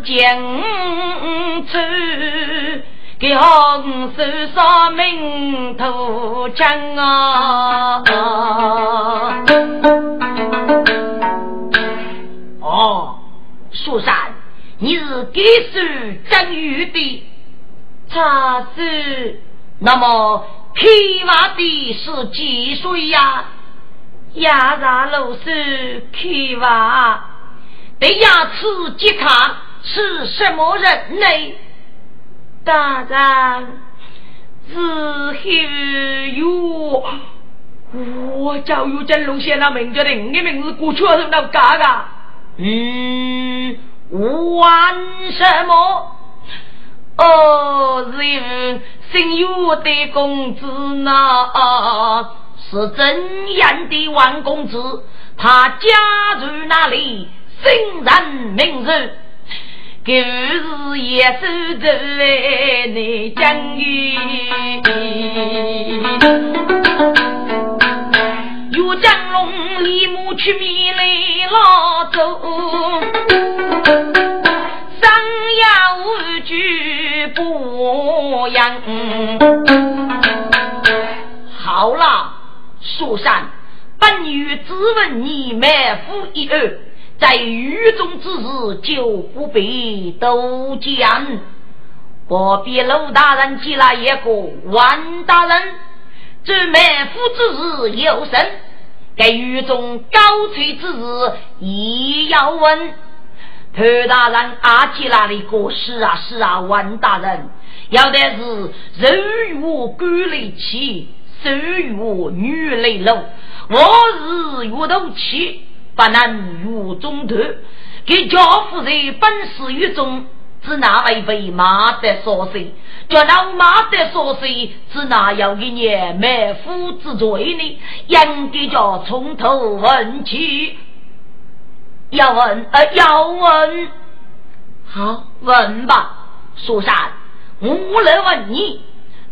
公子讲出，给红手上名头讲啊！哦，苏三，你是给是真玉的？他是。那么，披麻的是几岁呀？亚茶楼是开娃，得牙齿健康是什么人呢？大人，是后有我叫有真龙先生名叫的，你名字过去是那嘎嘎？嗯，玩什么？哦，是姓有的公子呢。是怎样的王公子？他家住哪里？姓人名字？旧日也守着内江鱼，岳江龙立马去米来老走，三呀五句不扬。好了。苏山，本欲只问你满腹一二，在狱中之事就不必多讲。不必陆大人接来一个万大人，这满腹之事有甚？给狱中高垂之事也要问。裴大人阿吉那里个是啊是啊，万大人要的是人与官来起。手与女泪露，我是岳头妻，不能岳中头。给家父在本事狱中，只那位为马的所岁，叫老马的所岁，只拿要一年满夫之罪呢？应该叫从头问起。要问呃，要问，好问吧，苏山，我来问你。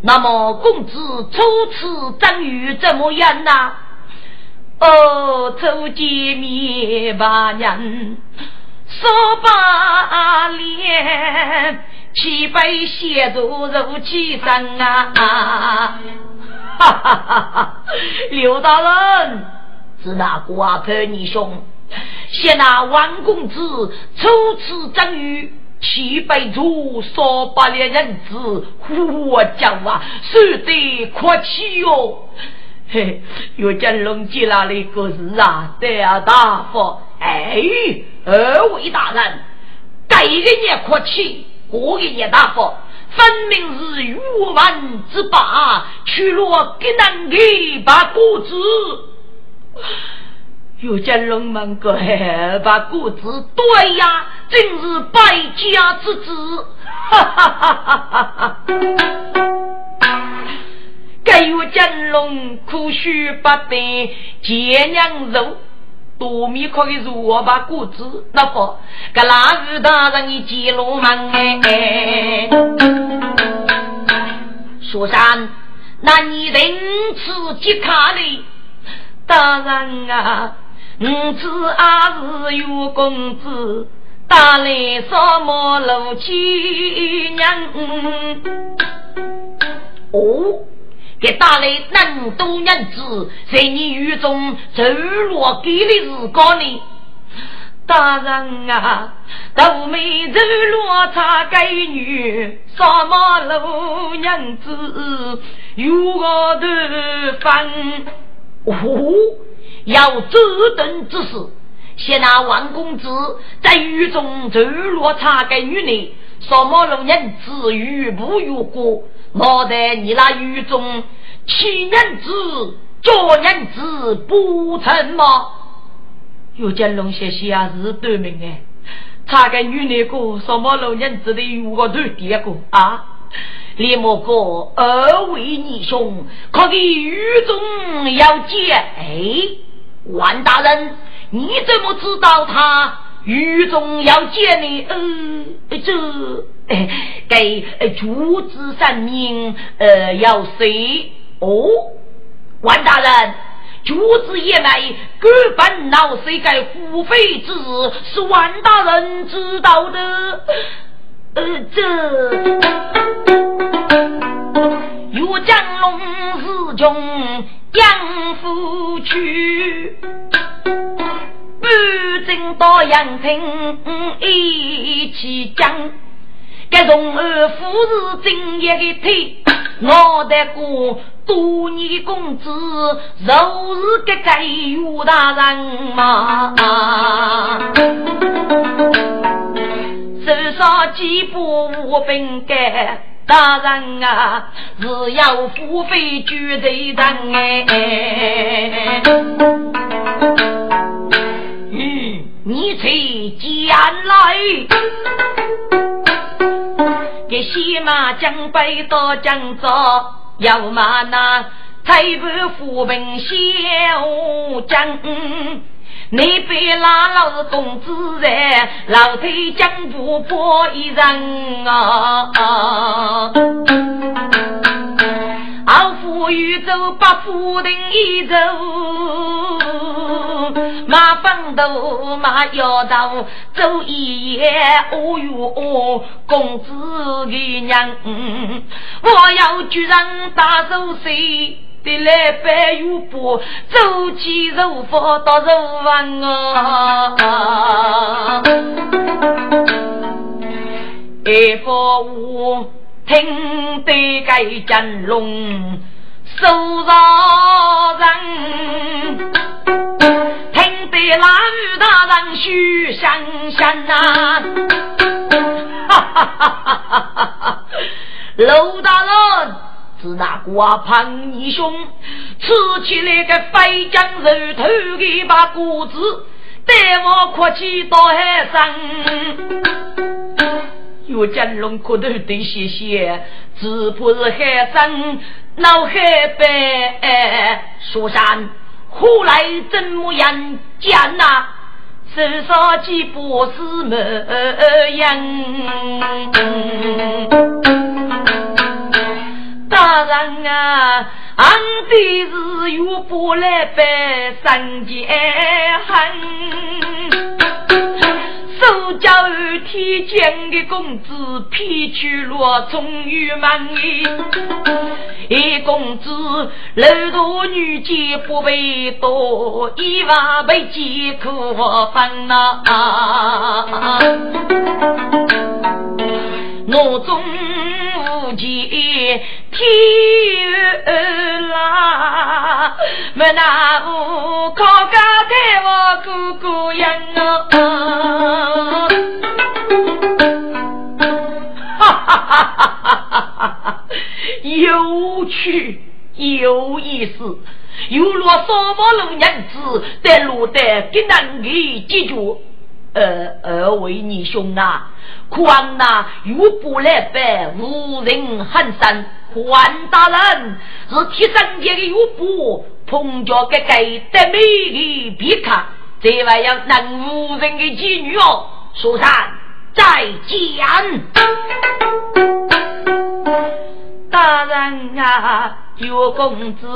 那么公子初次遭遇怎么样呢？哦，初见面把娘说把脸，七杯血足如其身啊！哈哈哈哈！刘大人是那瓜婆你兄，现那王公子初次遭遇。七百株少八两银子，我讲啊，说得客气哟。嘿，有见龙接那里个事啊？对啊，大夫。哎，二位大人，这一年客气，我一年大夫，分明是欲望之霸，去落给难给把果子。有见龙门个把果子，对呀。真是败家之子，哈哈哈哈哈哈！该有金龙苦须不得结娘肉，多米可以如我把果子，那不，个那日大人你记录门哎。说山，那你等此即卡哩？大人啊，你此阿是有公子。打来什么路去娘，哦，给打来那么多年子，在你狱中走落给的是高呢？大人啊，都没走落差该女，扫马路娘子有我的分，哦，要这等之事。现那王公子在狱中走落茶给女呢，什么路人子与不与过？莫在你那狱中欺人子、捉人子不成吗？有见龙先生啊，是对名哎，查给女那个什么路人子的有个头第一个啊？李莫哥，二位义兄，可给狱中要见？哎，万大人。你怎么知道他狱中要见你？呃，这给主子三命，呃，要谁？哦，万大人，竹子也来，根本闹谁该付费之事，是万大人知道的。呃，这岳江龙是穷养父去，不正到阳城一起讲。该荣儿夫是正业的腿，我得过多年的工资，若是给给岳大人嘛？至少几步我本该大人啊，是要付费绝对人哎。你才将来。给西马江北到江州，要马那太白富平小江，你别拉老公子在老腿江不破一人啊！好富裕走把富人一走。马风头马腰刀走一夜，哦哟哦，公子的娘，我要居然大手谁的来白玉波，走起肉佛到肉丸啊！一佛我听得该真龙手上人。那玉大人须想想呐，哈哈哈哈哈哈！陆大人是那瓜胖义兄，吃起来个飞将肉头的把果子，带我哭起到海上。岳江龙磕头得谢谢，只怕是海上闹海白，说山。后来怎么样讲呐？手上几不是模样。大人啊，俺的是有不来白三间恨。手脚天降的公子，披去罗终于满意。一公子楼大女杰不为多，一万倍饥苦烦恼。我中无见天啦，没那无靠家带我哥哥养啊！有趣有意思，有若什么老人子得路的给难给解决？呃，二位你兄啊！况那又不来白，无人喊声。关大人是替三界的岳父，碰着个给得美的别看，这玩意能无人的妓女哦。说三再见，大人啊，岳公子，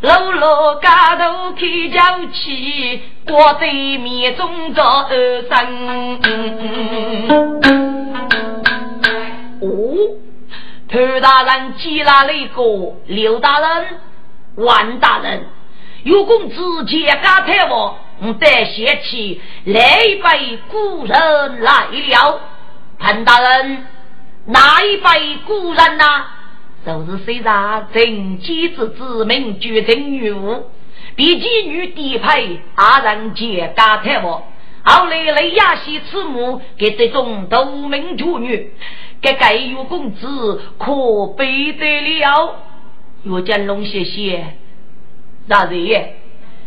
楼楼家头开轿起，过对面中着二生。哦。裴大人接来了一个，刘大人、王大人，有公子接家太王，得写起来一位故人来了。潘大人，哪一位故人呐？就是虽然正妻之子名绝正女巫，比妓女低配，二人接家太王，后来雷亚西慈母给这种独门处女。给盖有公子可悲得了，岳家龙谢谢。大人，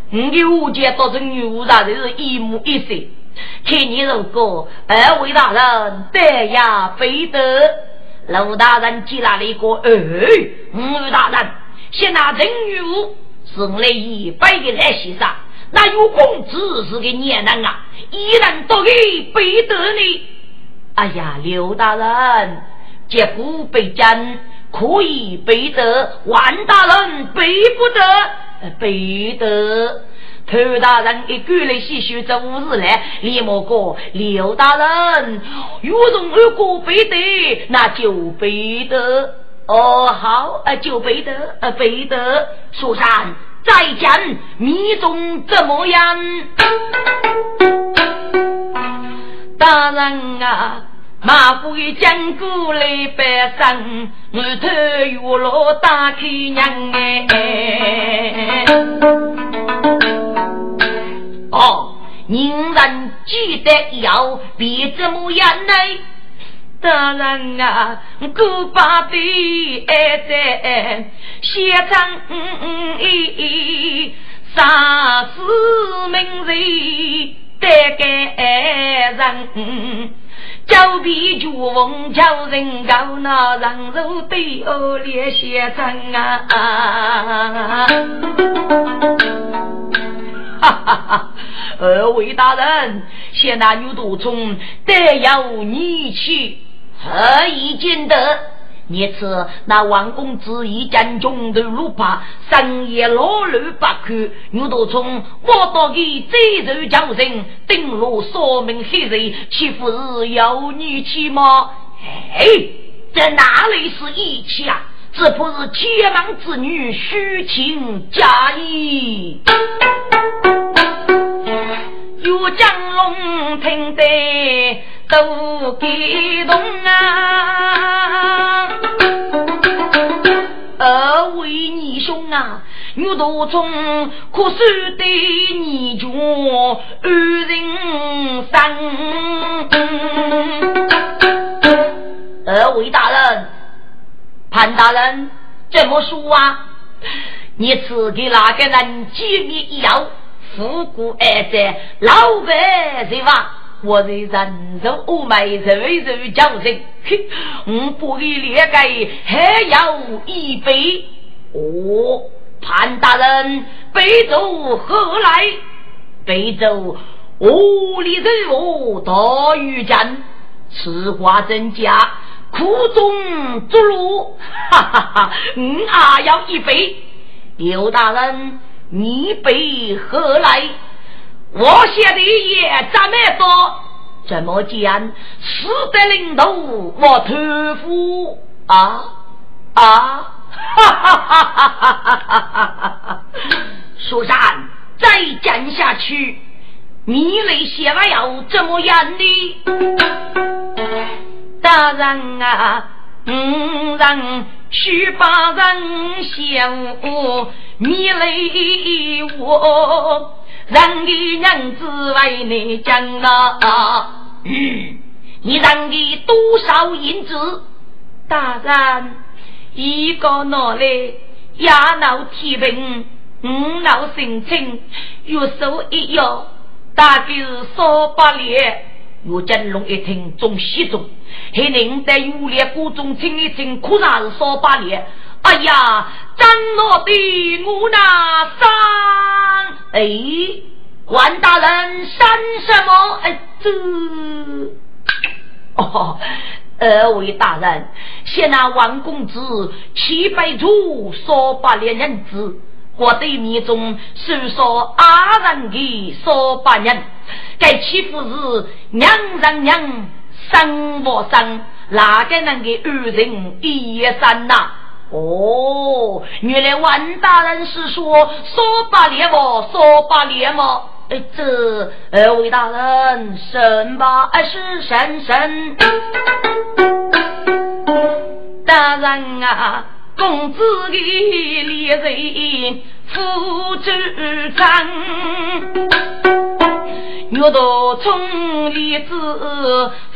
你五姐到这女巫大人是一母一色，看你如果二位大人得呀非得，刘大人接来了一个哎，吴大人先拿真女巫送来一百个来席上，那有公子是个孽人啊，一人都给背得你。哎呀，刘大人，结果被斩，可以背得，万大人背不得。背得。头大人一过来细数这五日来，李莫哥，刘大人，有从二哥背得，那就背得。哦，好，呃，就背得，呃，背得。书山再见，密宗怎么样？大人啊，马虎一讲过来百声，我头月落打开娘哎。哦，人人记得要别怎么样呢？大人啊，古巴的爱在写上一杀死名人得给人，叫比酒翁叫人高那人肉对恶劣写成啊！哈哈哈！二位大人，现那女毒虫得有你去，何以见得？你此那王公子一见中头路怕，深夜老路不去，女毒虫我到给贼人叫人顶落说明黑人，岂不是有你去吗？哎，这哪里是义气啊？这不是天王之女虚情假意。有江龙听得都感动啊！二位义兄啊，我都从可是对你讲二人生。二位大人。潘大人，怎么说啊？你赐给哪个人几米药？富贵二在老百姓吧？我在人肉欧美肉肉叫人，我不给列个还要一杯。哦，潘大人，杯酒何来？杯酒屋里人大于战，此话真假？苦中作乐，哈哈哈！嗯啊，要一杯。刘大人，你杯何来？我写的也这么多，怎么讲？死的领头，我托付啊啊！哈哈哈哈哈哈！书山再讲下去，你那写完要怎么样呢？大人啊，五人须把人笑，你累我，让给娘子为你讲啊。你让给多少银子？大人，一个拿来压脑提病，五脑心情，月收一月，大概是三百两。岳金龙一听，中喜中，还能在有烈谷中听一听，可然是少把脸。哎呀，张罗的我那山，哎，关大人山什么？哎，这哦，二位大人，现那王公子七百株少把脸人子。我对面中诉说阿人的说八人，该欺负是娘人娘生我生，哪个能给二人一生呐？哦，原来万大人是说说八连么？说八连么？哎，这二位大人神吧？哎，是神神大人啊！公子的烈人负主张，岳道从立子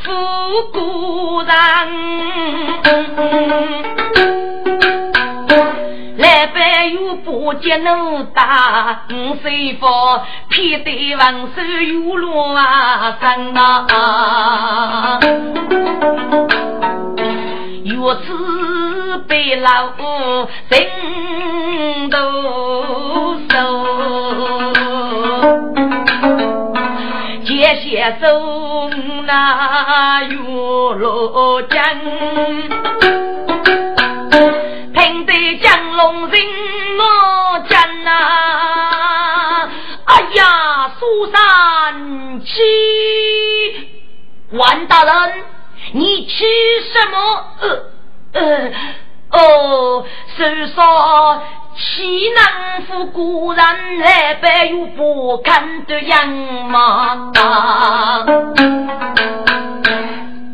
负孤人，来拜有不接奴打，五岁佛偏得王手有罗啊生啊，岳子。被老夫心都收。谢谢送那月落江，听得江龙人我将呐，哎呀，苏三七，王大人，你吃什么？呃呃。哦，是说西南府古人来白有不肯的样貌？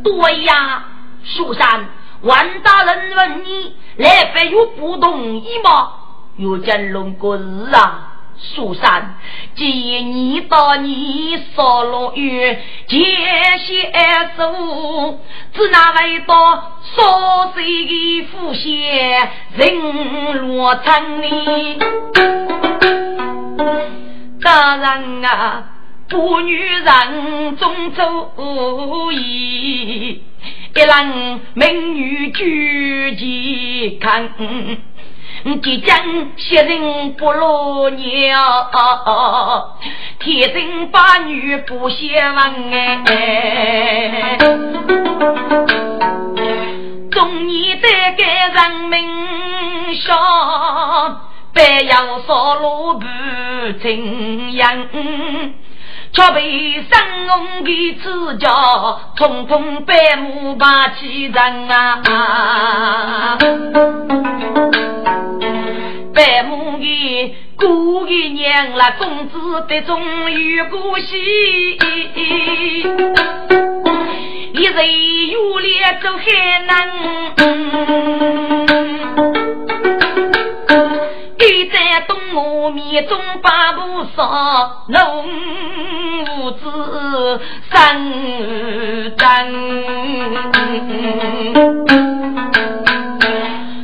对呀，书山，万大人问你来白有不同意吗？有见龙过日啊！苏三，今你到你少龙院接些手，只那位到少岁的父先人落城里。大人啊，不女人中走义，一人美女举旗看。你即将血人不落鸟，天生八女不相忘哎。中年得给人民笑，白杨少路不怎样，却被生龙的指教，通通白目把欺人啊！白母的姑姨娘啦，公子的终有过喜，一人有脸走海南，一在东吴面中把不少，农无子三丈。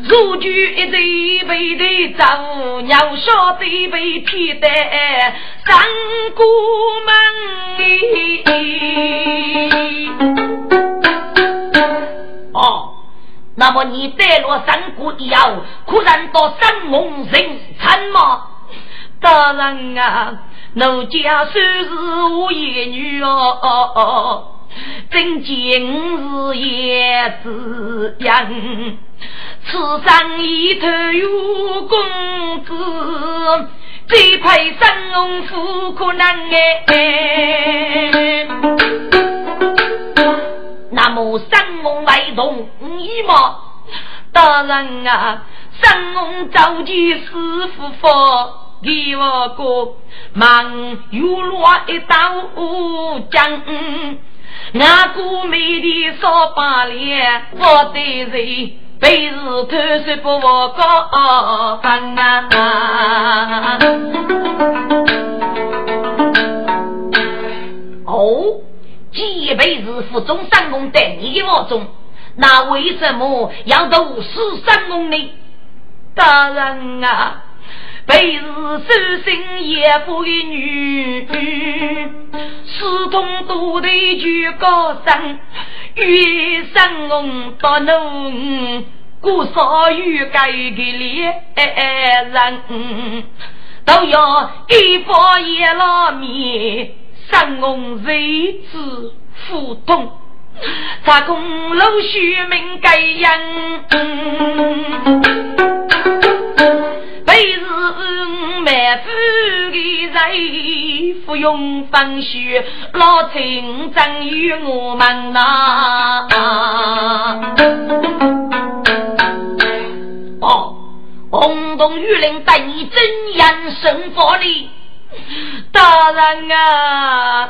如举一对背的丈娘小弟被骗得三姑门。那么你带了三姑以后，可然到三梦人参吗？当然啊，奴家虽是无一女哦，真今日也子样。此生一头有公子，最配生龙富可能哎。那么生龙为同意吗？当然啊，生龙召集师傅佛，给我个忙又落一刀将。那个美的少把脸，我的人。被日偷税不我高分啊！哦，几辈子负中三公在你的我中，那为什么要斗死三公呢？大人啊，被日守信爷夫的女，私通都得去高升。与生翁到侬，过少与该的恋人，都要一方一老面，生翁日子互动，查公路须命该人，每日满腹的人，不用风雪，老情真与我们呐。哦，轰动玉林带你真言生活里。大人啊，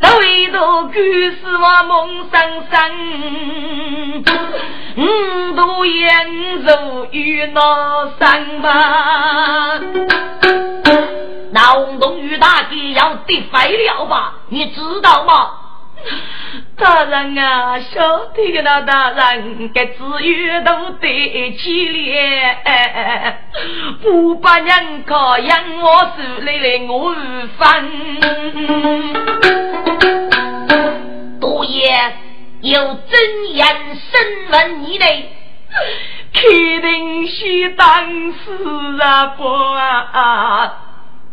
那唯独故事我梦生生，五度烟如与那山吧。那红东玉大姐要得废了吧？你知道吗？大人啊，小弟的那大人，该只有都得起来，不把人靠养我手来来我分。多爷有真言审问你嘞，肯定是当事啊不啊，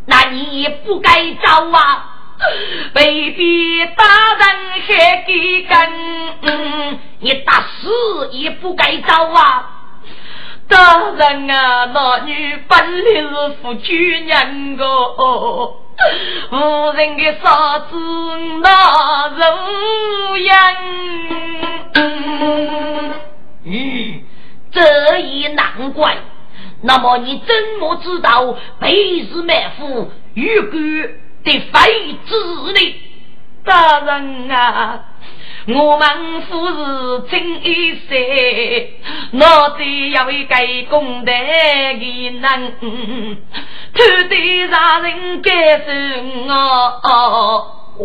那你也不该找啊。被逼大人还给跟，你打死也不该走啊！大人啊，那女本来是夫君两个，无人的嫂子那如嗯，这也难怪。那么你怎么知道被日埋伏，预估的非子呢？大人啊，我们夫是真一世，我得要为该公的的人，偷得让人该死哦哦，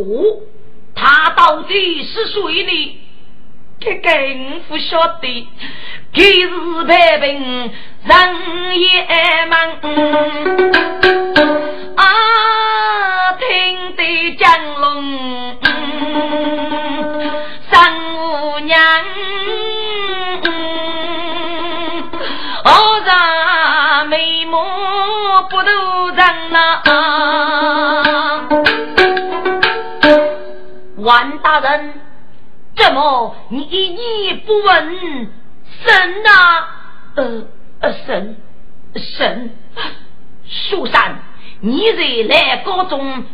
他到底是谁呢？这个我不晓得，今日派兵人也忙，江龙三五娘，何让眉目不都人呐？万大人。怎么你你不问神呐？呃呃神神，苏三，你在来高中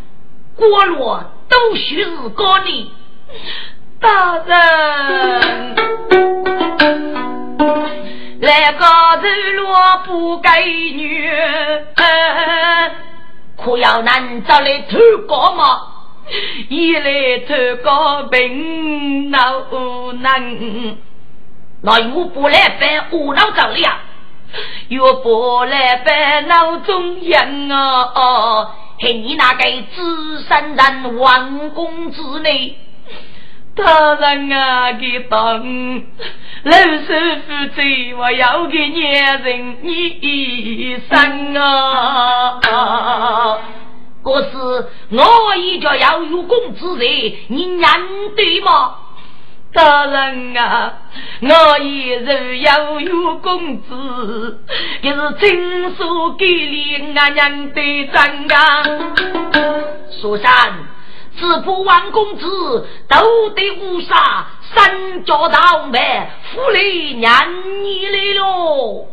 过路都须是高你大人，来高头路不该女，可要难找来偷高吗？一来偷高病恼难，那我不来办无脑找了呀？又不来办脑中人啊！嘿，你那个资深人王公子呢？大人啊，给当老师傅在，我要给年人一生啊！可是我一家要有公子的，你认对吗？大人啊，我也是要有工资，可是亲手给你俺娘的账啊。苏三，只不王公子都得无啥三脚倒霉，府里娘你来了。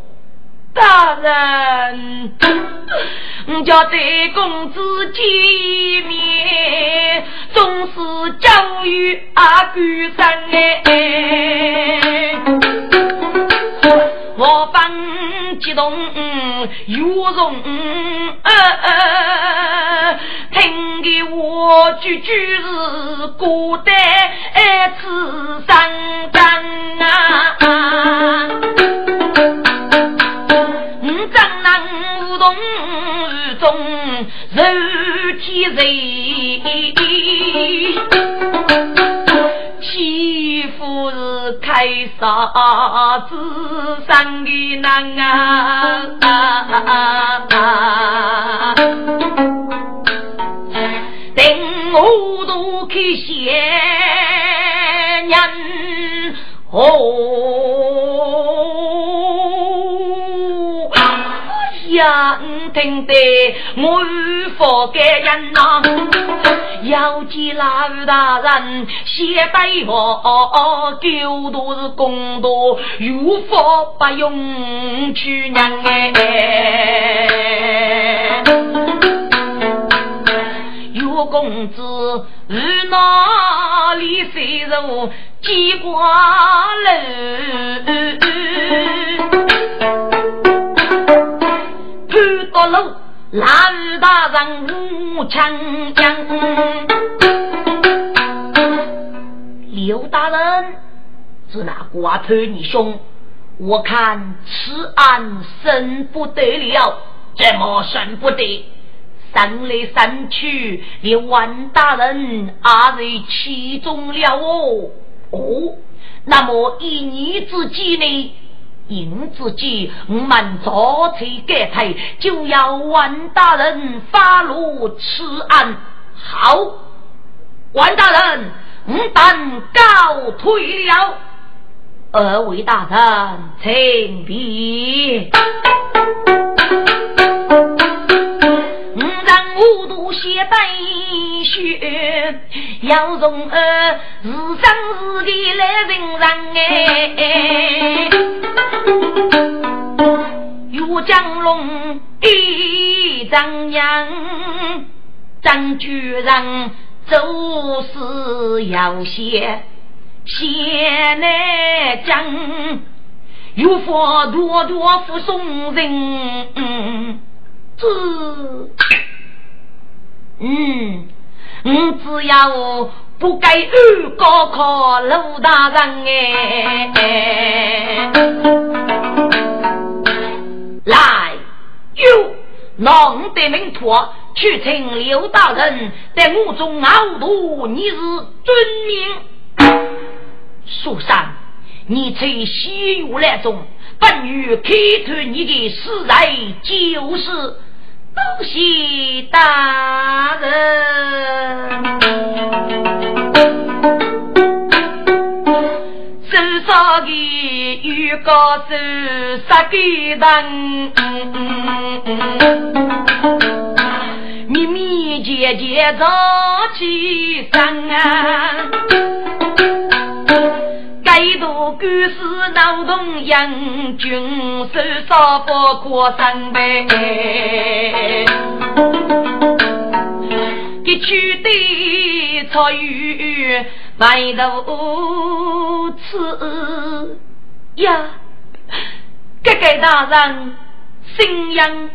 大人，我叫这公子见面，总是教育阿哥生哎，我方激动有容，听给我句句是孤单此生干啊。中肉体人，欺负是开杀子生的难啊！等我都去谢人哦。呀，听得我佛给人呐，要见老大人，先对我救都是公道，有福不用去娘哎。有公子是哪里谁人机关人？看到路，老大人武强将。刘大人，是那瓜头你兄，我看此案审不得了，怎么审不得？审来审去，连王大人也在其中了哦。哦，那么一年之计呢？因自己，我们早催改退，就要万大人发落此案。好，万大人，我等告退了。二位大人，请便。五度血带血，要从儿是生是的来认人哎。岳江龙一张扬，张居人做事要些先来讲，有佛多多护送人，这，嗯，我只要不该二高考陆大人哎，来哟，弄得名托。去请刘大人在我中熬毒，你是尊名。苏三，你在西域来中，本欲开脱你的死在就是，多谢大人。身上的玉高手，杀给人。密密结结早起身啊，该度故事脑洞英军手少不过三百，一曲的草雨白头吃呀，哥哥大人心阳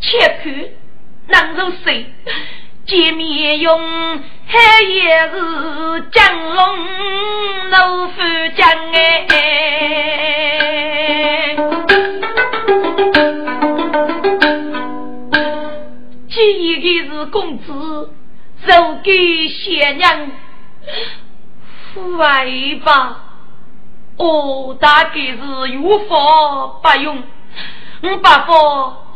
切口。能如水，见面用黑夜是江龙怒夫江哎，记忆的是公子，授给贤娘，父爱吧，哦，大概是有法不用，我把法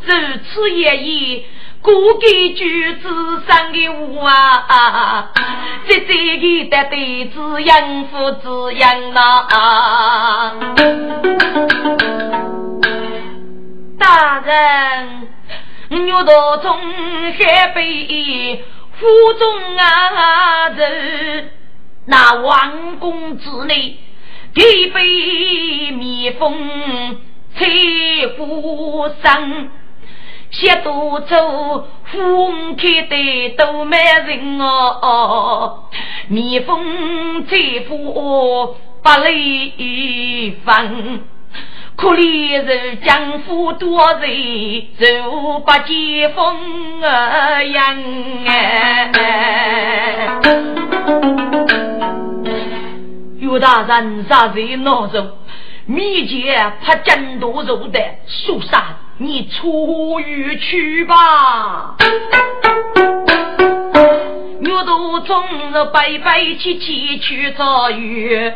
如此也已。古给句子上的话，这这个的对子养父子养呐。大人，我到中海北府中啊，人那王公之内，一杯蜜蜂吹呼声。写多走，风开的都没人哦。蜜蜂在火把泪分，可怜是江湖多人，就把解封啊人哎。岳大人啥子闹着？密接怕真多肉的树上。你出狱去吧，我都中了白白起起去遭遇，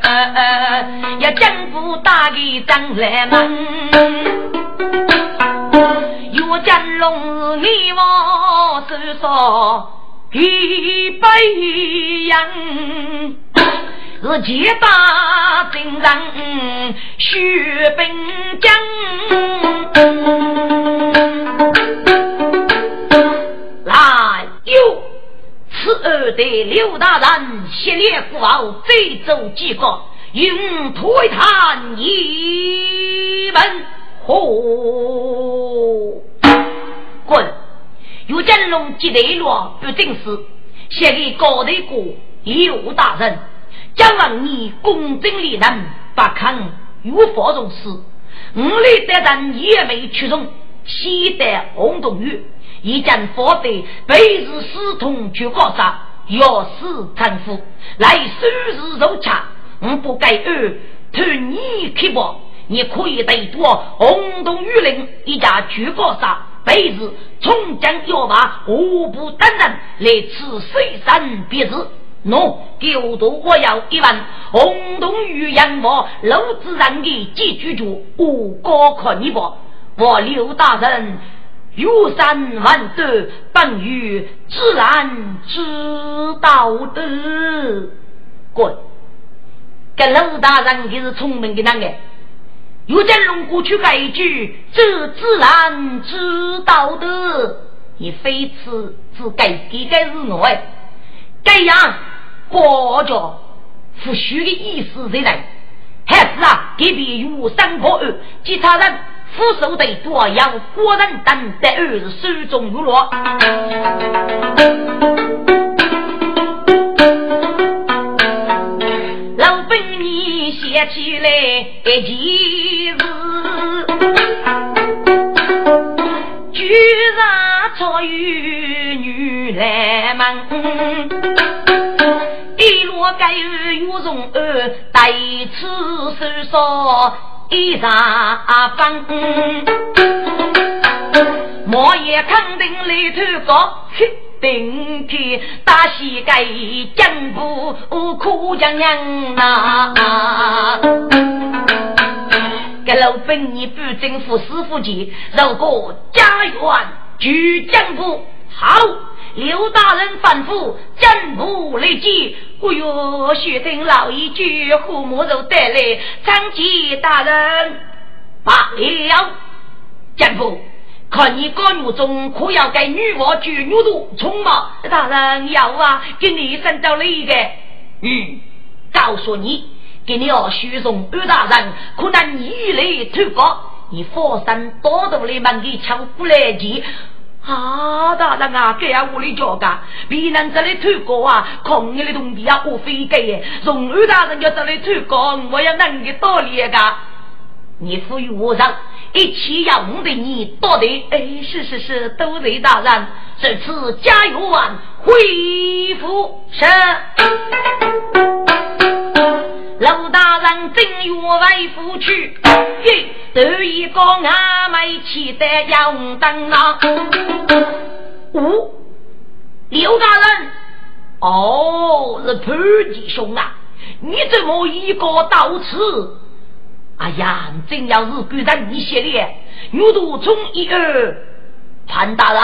要江湖打给张来门，有江龙你往手上一杯样。是几大兵人血兵将，来哟！此二的刘大人血烈富豪，贼走几个，用推探一门。嚯！滚！有金龙接得落，不正是写给高头哥刘大人。将让你公正立人，不肯有法从事。五里的人也没屈从，西得红洞雨，一将佛得被日死痛去高杀，要死丈夫来收拾肉恰，我不该二托你去报，你可以对多红洞雨林一家去高杀，被日从将要把无不等人来此水山别日。喏，九度我要一万，红洞玉阳毛，楼子上的几句句，我高考你不？我刘大人有三万德，本于自然知道的。滚！跟刘大人你是聪明的那个，有在龙过去改一句，这自然知道的，你非此只改几个是我哎，这样。国家不虚的意思在人，还是啊，给别有三破二，其他人俯首对多要国人等在儿子手中有落。老本写起来一件事，居然遭遇女来门，一落该有有容儿，第次手说一上分，莫也肯定里头高。顶天大喜给江部苦将娘呐！给老本你不征服师傅节，如果家园举江部好，刘大人吩咐江部立即。哎呦，学听老一句，父母肉带来，张吉大人罢了，江部。看你高女中可要给女娃举女肚充吗？大人要啊，给你生。到了一个。嗯，告诉你，给你要许从二大人，可能你来投稿，你佛山多多的门给抢不来急。啊，大人啊，给俺屋里叫个，别人这里投稿啊，空你的东西啊，我非给。从二大人要这里投稿，我要能给道理个。你赋予我上。一起要我的你多的，哎，是是是，都雷大人，这次加油完恢复是。陆大人正月外府去，嘿，头一个阿妹气得要灯啊。五，刘大人，哦，是潘吉兄啊，你怎么一个到此？哎呀，真要是赶上你写的，牛都从一二，潘大人，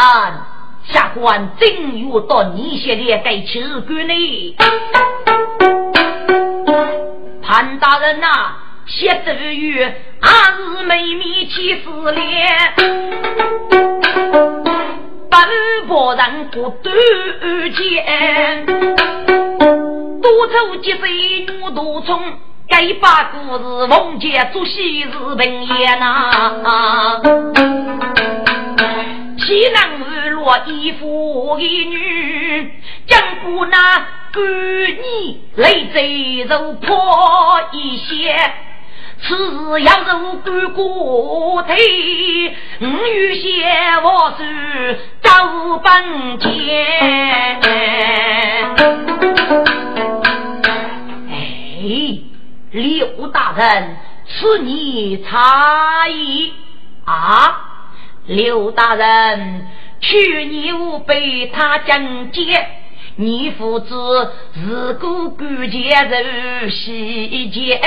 下官正月到你写的该吃干呢。潘大人呐，写这语还是妹妹气死脸，本不人不断见，多愁几岁牛都从。该把故事奉接做喜事平言呐，岂能日落一夫一女，将不那干你累赘肉破一些，此事要是干过头，五有些我是走本钱。哎。刘大人，此你差异啊！刘大人，去年我被他进阶，你父子自古孤剑如西剑，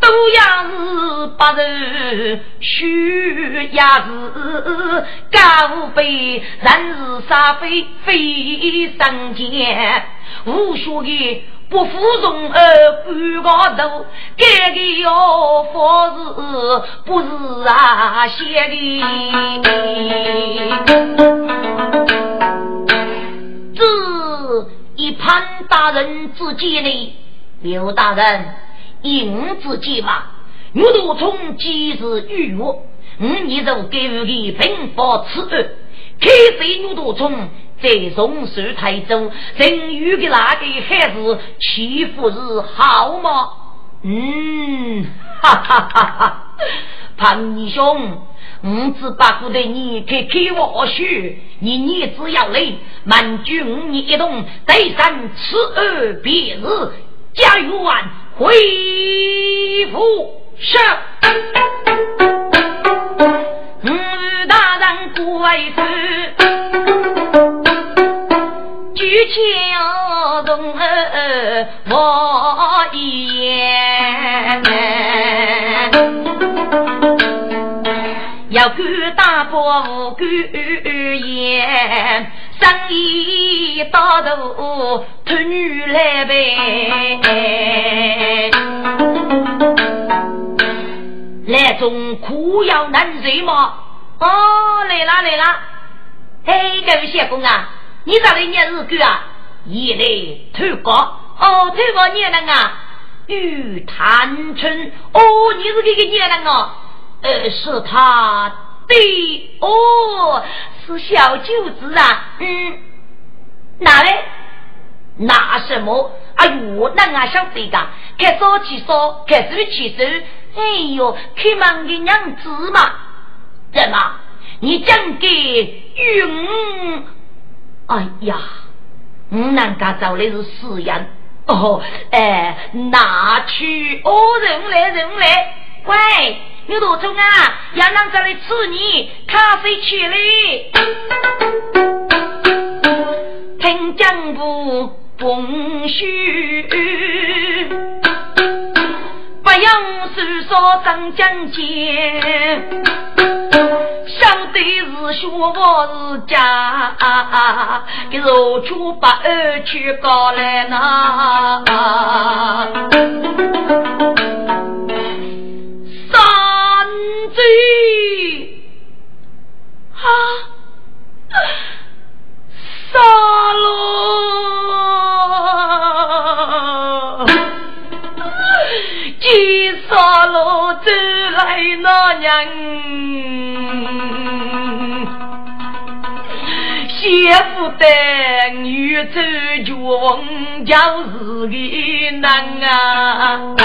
都也是不如须也是高辈，人是杀非非生间，无数的。不服从而不高头，改个要法是不是啊？写的这一潘大人之见呢？刘大人，应之见嘛？我都从今日预约，五年就给予的平法此案，开谁牛都从。在松树台州，人遇的那个孩子欺负是好吗？嗯，哈哈哈哈！潘义兄，五子八股的你可给我许，你你只要来，满军你一动，得上此二别日，加油完恢复上。五大人贵妇。举枪动儿我一言，要敢打破无敢言，生意到头托女来呗，来种苦要难受吗？哦，来啦来啦，嘿，各位相公啊！你咋的念日歌啊？一来投稿哦，投稿念人啊，玉潭春哦，你是这个念人哦，呃，是他对哦，是小舅子啊，嗯，哪嘞？拿什么？哎呦，那俺想这个，开手起手，开手起手，哎呦，开门的娘子嘛，怎么？你讲给云？哎呀，我南家找的是死人哦，哎，拿去哦，人来人来，喂，牛头虫啊，要让这里吃你咖啡去嘞，听江不风絮，不用诉说张江间。相对是学我是家，给肉出把二去搞来呐。三追啊，杀喽！一沙路，走来那娘。姐夫的女走穷，就是个难啊！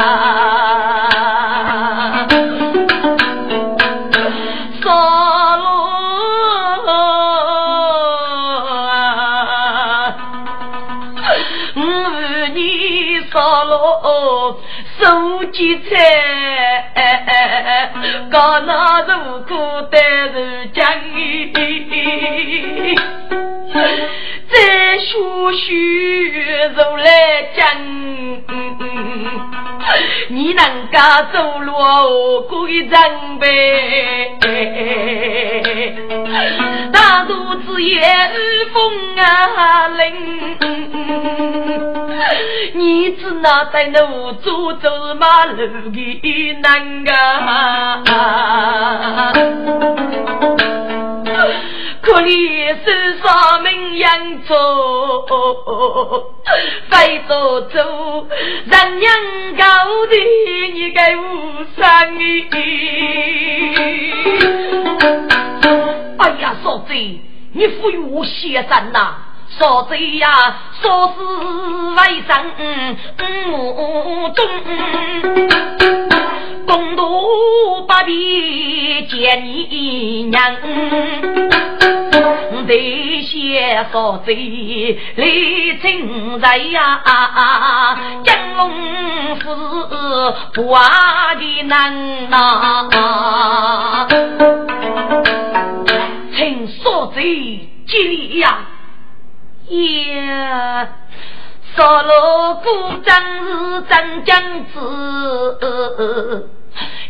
手机菜，搞那如苦的是将。再学学如来讲，你能够走路我归人呗？大肚子也风啊冷，你只那在路走走马路的难啊！可怜世上名扬州，非做主，人人高的你个无上哎呀，嫂子，你赋予我先生呐，嫂子呀，说是为生母中。共度八比见你娘，这些说罪李清在呀，江龙是挂的难呐，请说罪吉利呀，也。少罗古张是真将子，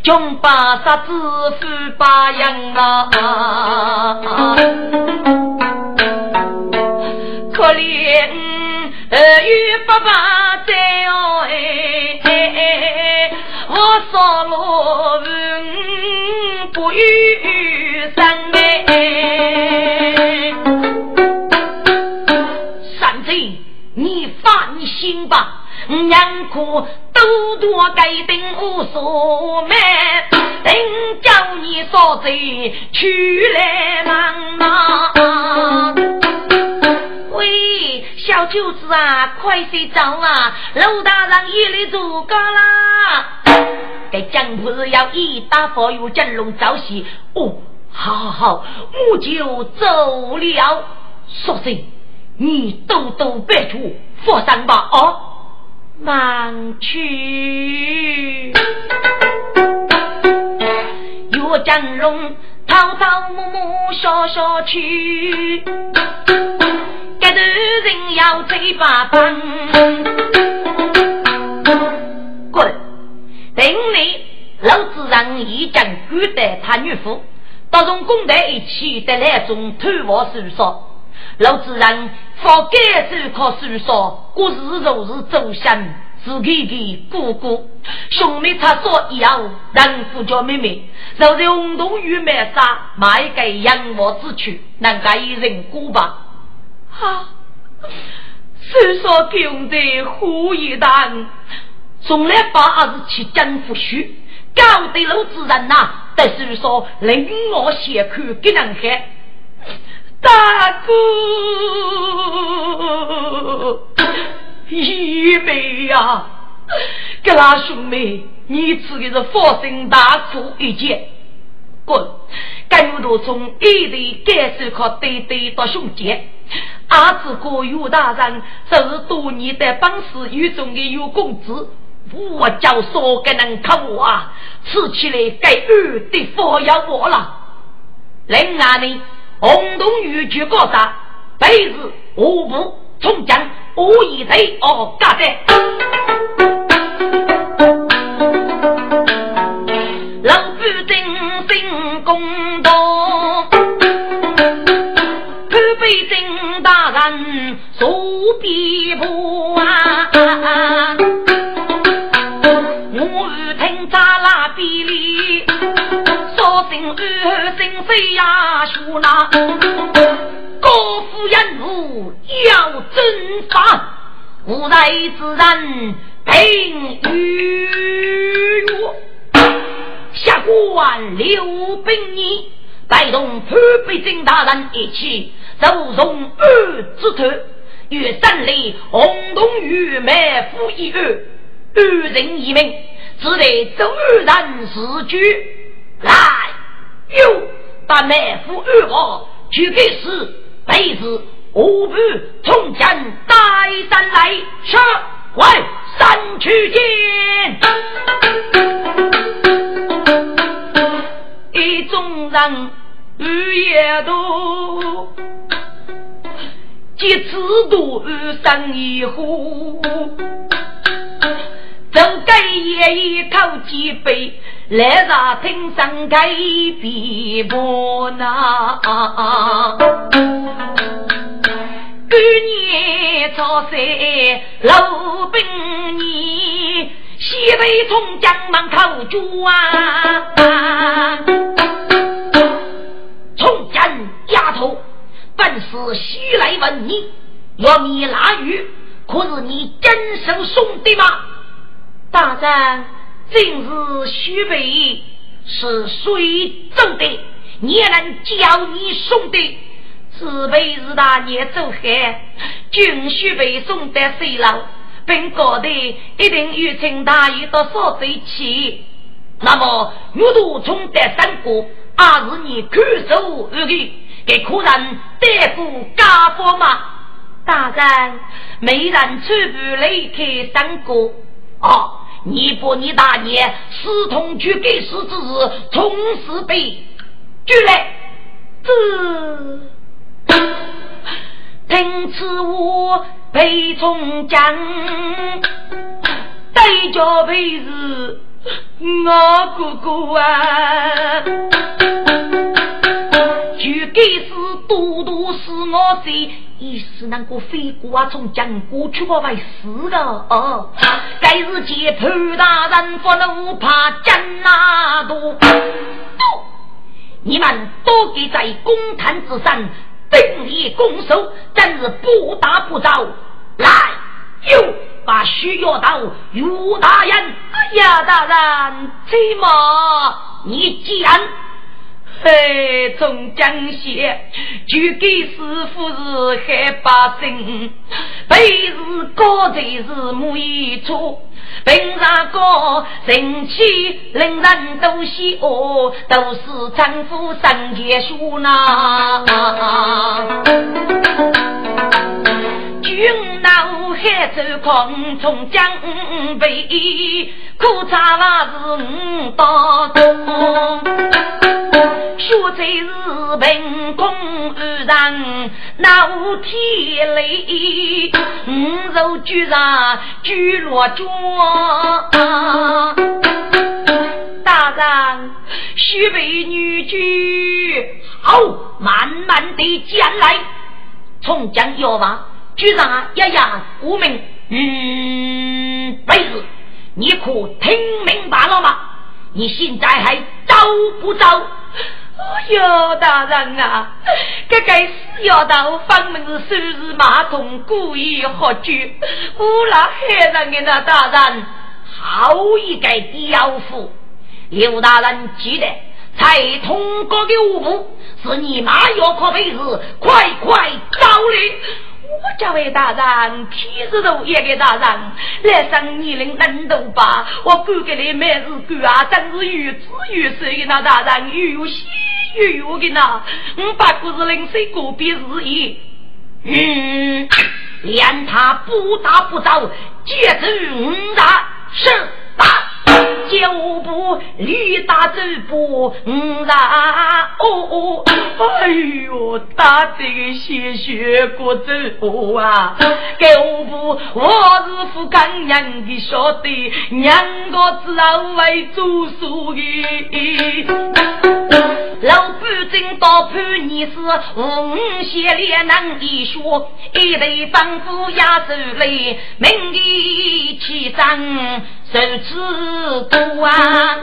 穷把杀子富把养啊！可怜儿女爸爸在哦哎，我少罗文不与三哎，放心吧，娘苦都多该等无所谓，等叫你嫂子去来忙嘛。喂，小舅子啊，快睡着啊！楼大人夜里做高啦。给江不是要一打佛有金龙早起哦，好好好，我就走了，嫂子。你多多别处佛山吧，哦，忙去。岳江龙滔滔暮暮笑笑去，这头人要嘴巴笨。滚！等你老子让一将古代他女夫，到从公台一起得来种偷我手说。老子人放该手靠书说，故事若是走向自己的哥哥，兄妹他说一样，人夫叫妹妹，若是红铜玉买纱，买个养我之躯，能该一人过吧？哈，书说兄弟胡一旦，从来把儿子去征服许，搞得老子人呐，但是说令我先看给人看。大哥，一妹呀，格拉兄妹，你吃的是放心大苦一件，滚！甘有多从一队感受靠对对到兄弟，阿子哥有大人，这是多年的本事有中的有工资，我叫说给人看我啊，吃起来该二的佛要我了。另外呢，红东玉去高啥？辈子五步冲江，我一队哦干的。老夫真心公道，潘北京大人坐边步啊！飞呀，说那。高夫人物要征伐，无才之人凭于我。下官刘兵你带动潘北京大人一起走从二之头，与三里红东玉梅夫一二，二人一命，只得周人死居。来，又把梅夫二王去给死。妹子，五步从前带山来，杀为三去见。一众人日夜多，几次都生一壶，走该也一口几杯，来让听上该比不那。半年朝山老兵你西北从江门口住啊！从江丫头，本是西来问你，若你拉鱼，可是你真生兄弟吗？大人，今日徐北是谁做的？也能叫你兄弟？是被日大年走海，军需被送到水牢，并搞得一定与陈大爷到少在起。那么，阅读从得三国，还是你看守而已，给客人带过家伙吗？大人，没人全部离开三国。哦，你把你大爷私通去给死之日，从此被举来，这。听此话，陪从将，对着陪是我哥哥啊！就该是多多是我在，意思那个飞过啊，从江过去我为死的哦。该是见潘大人不能怕江那多，你们都给在公堂之上。鼎力拱手，真是不打不着。来，又把徐要到岳大人。哎呀，大人，怎么你讲？嘿，众将谢，就给师傅是害百姓，被是高才是母一错。平常个人气令人都喜恶，都是丈夫上节书呐。军闹海走空，从江北，苦茶话是五道中。学在是凭空而上，闹天雷，五肉居上居落庄。大人，须备女婿，好，慢慢的将来，从江要往。居然一样，无名，嗯，辈子，你可听明白了吗？你现在还招不招？哎呦，大人啊，这个死丫头分明是收拾马桶，故意喝酒，误了害人的那大人，好一个刁妇！刘大人记得，才通过的五步，是你妈要可辈子，快快招来！我家位大人，天子都也给大人，来生年龄能多吧？我管给你每日管啊，真是越子越水的那大人，越有喜越有的那，我把故事零碎个别日意，嗯，连他不打不走，接着五打是打。九步驴打走步，五打哦，哎呦，打这个鲜血过走啊！九步我是富刚娘的晓得，娘个子后为做书的。老板正到判你是五血连能一说，一对丈夫压手雷，名利气上。受此苦啊！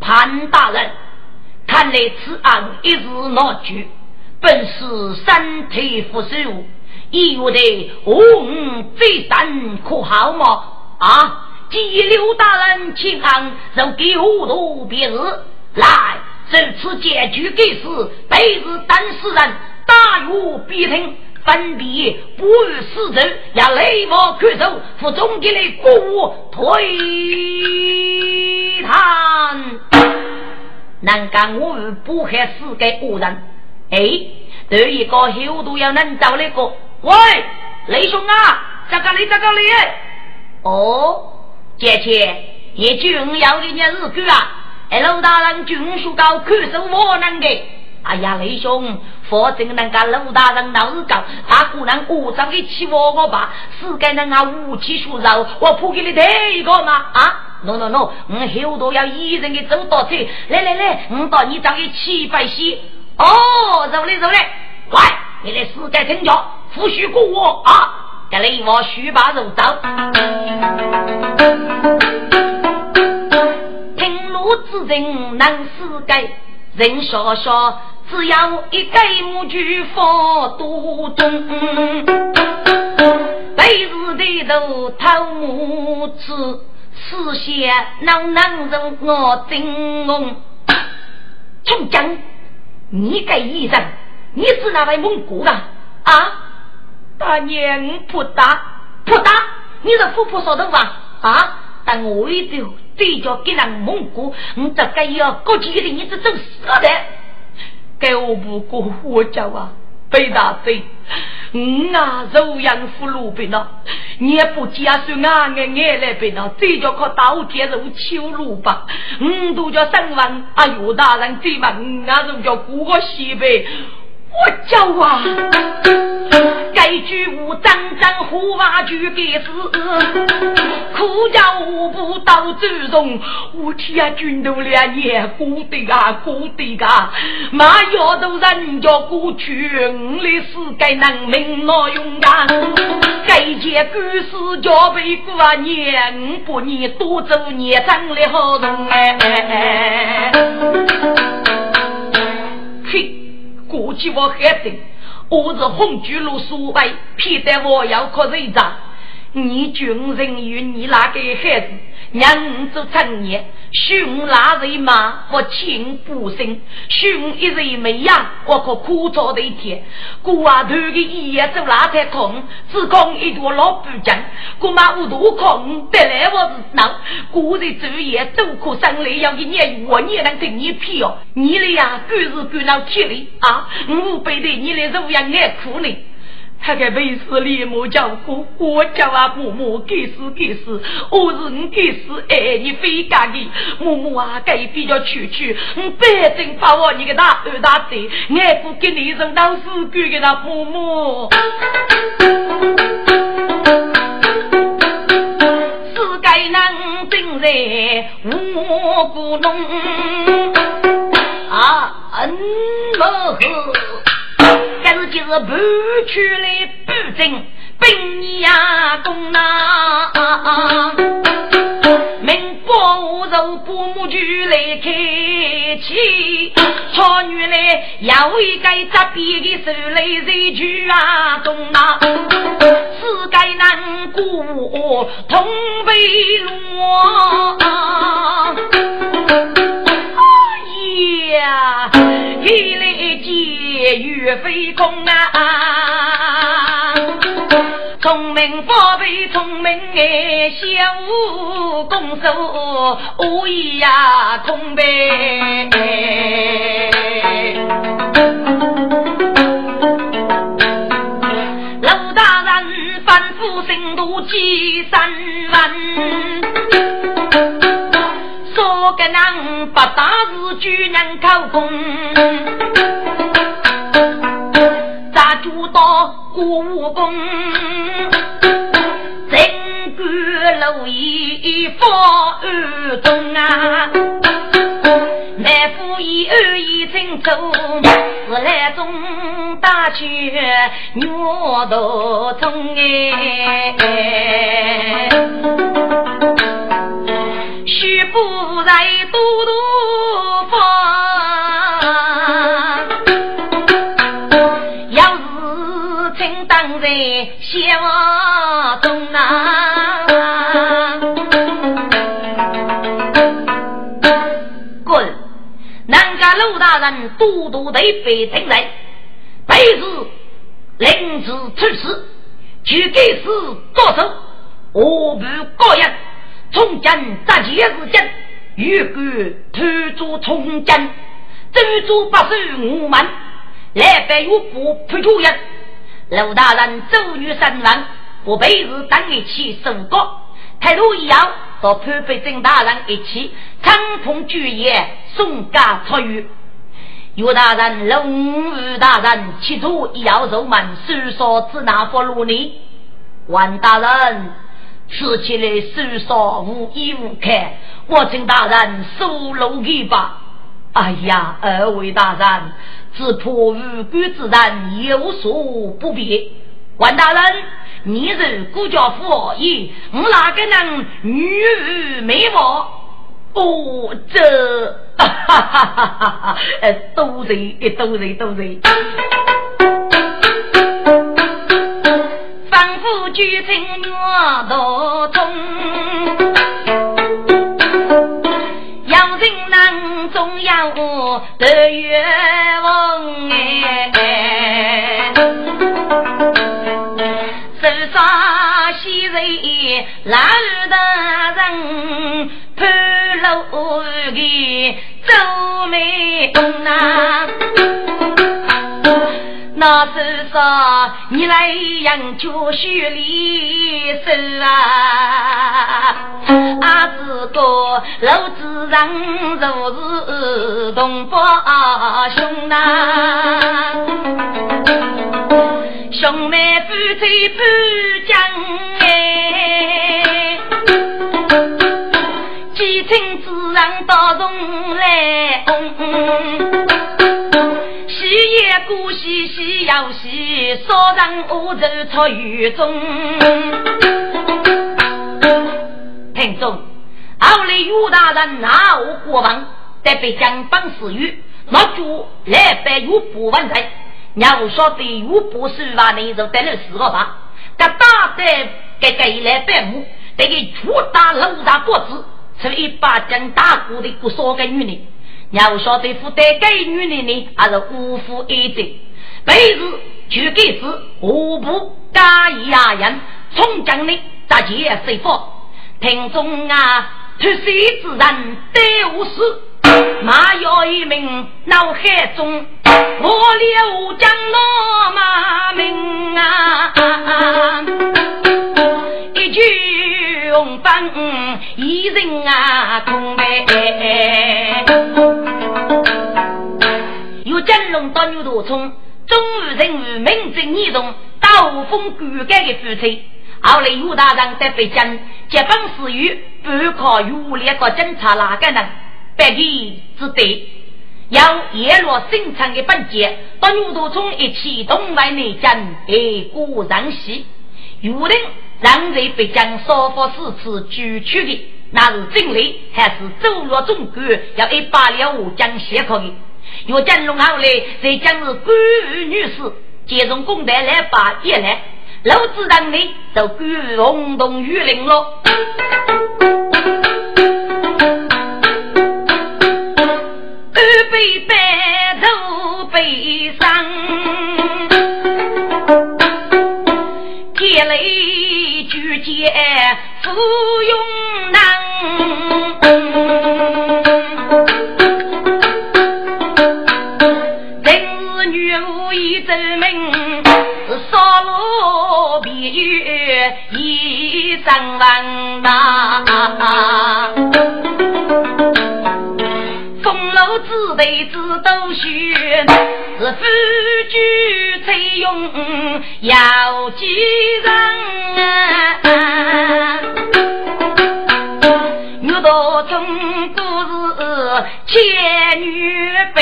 潘大人，看来此案一时闹剧，本是身体不舒，意欲的我五最三可好吗？啊！既刘大人请安，就给我多别日来，这次结局给事，每日当事人大有必听。分别不与死者，要雷暴看守，负中间的国务推谈。难讲我与不害世界恶人。哎，这一个后都要能找那个。喂，雷兄啊，这个里这个里。哦，姐姐，你军要的年日久啊？哎，老大人军书高，看守我能给。哎呀，雷兄，否则那个陆大人闹日高，他固然鼓掌给欺负我吧？是该那个武器出肉，我扑给你得一个吗？啊？no no no，我后头要一人给走到这，来来来，我到你这里七百些。哦，走嘞走嘞，快，你来世界听教，扶须过我啊！给你我须把肉走。听路之人能世界，人说说。只要一盖木具放多中，被子的头偷木子，视线能能容我惊龙。冲江，你个医生，你是哪位蒙古的啊？大娘不打不打，你是富婆说的话啊？但我一定对着给人蒙古，我这个要过去的日子走死的。给我不过我叫啊，北大嘴，我啊肉养俘虏兵了，你也不加算俺俺俺来兵了，这叫靠刀剑肉秋路吧？我都叫三万，哎呦大人最嘛，俺都叫过个西北。我叫啊，该句无张张虎娃句给子，苦叫我不到祖宗，我天军都两年过的啊过的啊，马要都人家过去，我的是该能命哪用啊？该件故事叫被过啊年不年多走年长的好人哎。过去我还等，我是红军路苏白，偏得我要靠人长。你军人与你那个孩子？娘做成年，兄拉人马，我亲不生；兄一人没养，我可苦着的一天。姑娃头的一夜走哪才空，只讲一朵老不讲。姑妈无多空，得来我是闹。姑日昼夜都可生来要一年，我也能听你票。你的呀，狗是狗闹铁的啊！我背对你的肉样爱苦呢。他个为师立马叫苦，我叫啊母母给死给死，我是你给死爱你非干的，母母啊该比较区区，你别真把我你个大二大嘴，爱不给你扔到死鬼给他母母，是该能真在无辜弄啊嗯么今不去来不正，本呀公呐，民国肉不母就来开启，草女来要一个扎边的手来在举啊公呐，世界难过同悲落，哎呀，一来见。也与非空啊！聪明宝贝，聪明哎，小武功手无疑呀，空呗。老大人吩咐新都几三万，说个人不打是举人口供。过武功，整个路一方二中啊，南府一二一城走，是来中大曲牛头中哎，须不在都督小中啊，滚！南家陆大人都督的北城人，本是临时出事，就该是剁手，我不高人，从今这件事情，如果推出从今，珍珠不是我们，来白玉不判主人。陆大人周女身亡，我辈是等一起受告，态度一样，和潘飞正大人一起长风举业送家出狱。岳大人、龙玉大人，起初一要入门，虽说只拿佛路呢？万大人，此起来虽说无依无靠，我请大人收留去吧。哎呀，二位大人。只怕无辜之人有所不便。万大人，你是孤家父爷，我哪个能女儿美貌？哦，这哈哈哈哈哈！呃，多谢，多谢，多谢。仿佛举成鸟道中。总要得月望哎，手上西人老大人潘楼的皱眉啊。那是说你来养就须离手啊，阿子哥老子人就是同胞兄啊，兄妹不醉不讲哎，几亲自然到中来。喜也故喜喜又喜，少人恶走出狱中。听众，后来岳大人拿我国王，得被江邦死狱，那就来拜岳不完在。要晓得岳不是话内就得了四个八，这大的给给来拜母，得给出大楼大脖子，是一把将大鼓的不少个女人。要晓得负担给女人呢，还是无负一责。每日就给是何不加以压人，从将呢大节随佛。听众啊，脱水之人得无事，马有一名脑海中，我留将落马名啊，一句用饭一人啊空白。真龙到牛头冲，中午人物名正言顺，刀锋骨干的夫妻。后来岳大人在北京结婚时，与不靠岳两个警察哪个人？百里之对，由叶落生产的本节到牛头冲一起东外内战，哎，果然喜。岳人让人北疆少佛寺次举去的，那是真理还是走入中国要一把了五将写可的。若将弄好了，这将是官府女士接从公台来把夜来，老子当内都官府轰动雨林了。二杯白头悲伤，接来。哎芙蓉囊。真是女巫已证明，少罗别有一生万呐。子弟子都学，是夫君采用要几人？我到中国是千女辈，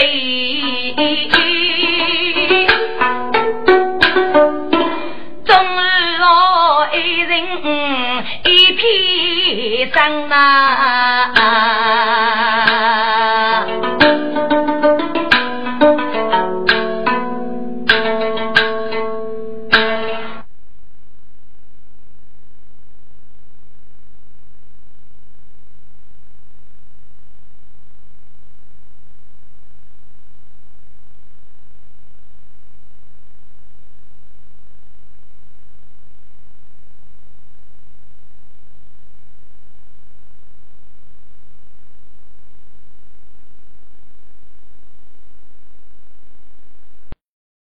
终老一人一片伤啊！